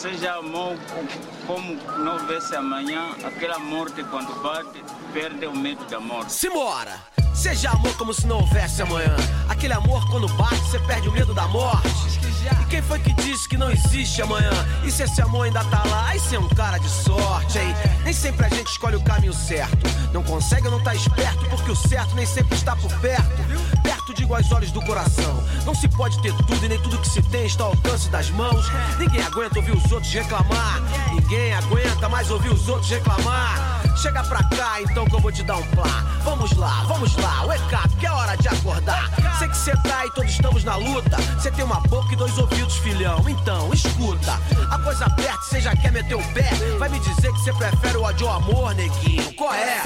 seja amor como não vê-se amanhã, aquela morte quando bate, perde o medo da morte. Simbora! Seja amor como se não houvesse amanhã. Aquele amor quando bate, você perde o medo da morte. E quem foi que disse que não existe amanhã? E se esse amor ainda tá lá? Aí você é um cara de sorte, hein? Nem sempre a gente escolhe o caminho certo. Não consegue ou não tá esperto, porque o certo nem sempre está por perto. Aos olhos do coração. Não se pode ter tudo e nem tudo que se tem está ao alcance das mãos. Ninguém aguenta ouvir os outros reclamar. Ninguém aguenta mais ouvir os outros reclamar. Chega pra cá então que eu vou te dar um plá. Vamos lá, vamos lá, wake up, que é hora de acordar. Sei que cê tá e todos estamos na luta. Cê tem uma boca e dois ouvidos, filhão. Então, escuta. A coisa aperta, cê já quer meter o pé. Vai me dizer que cê prefere o ódio ao amor, neguinho. Qual é?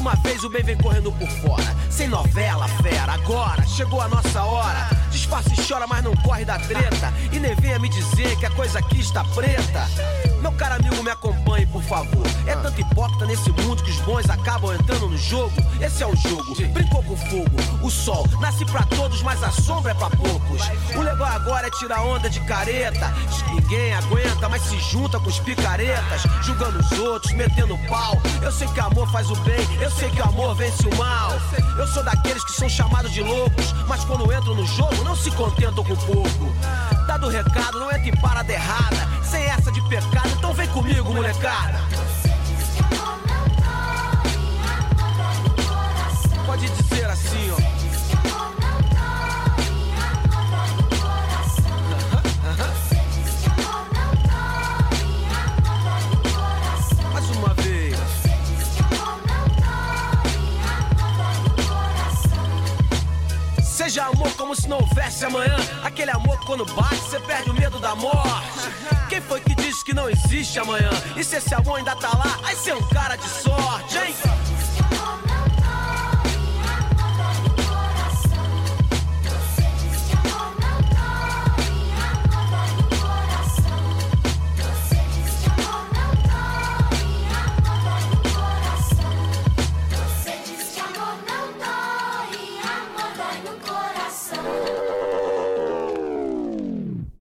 Uma vez o bem vem correndo por fora. Sem novela, fera. Agora chegou a nossa hora. Disfarça e chora, mas não corre da treta. E nem venha me dizer que a coisa aqui está preta. Meu caro amigo, me acompanhe, por favor. Tanto hipócrita nesse mundo que os bons acabam entrando no jogo. Esse é o jogo. Brincou com fogo. O sol nasce pra todos, mas a sombra é pra poucos. O legal agora é tirar onda de careta. Ninguém aguenta, mas se junta com os picaretas. Julgando os outros, metendo pau. Eu sei que amor faz o bem, eu sei que amor vence o mal. Eu sou daqueles que são chamados de loucos, mas quando entram no jogo não se contentam com pouco. Dado o recado, não entra em parada errada. Sem essa de pecado, então vem comigo, molecada. Como se não houvesse amanhã. Aquele amor que quando bate, você perde o medo da morte. Quem foi que disse que não existe amanhã? E se esse amor ainda tá lá, aí você é um cara de sorte, hein?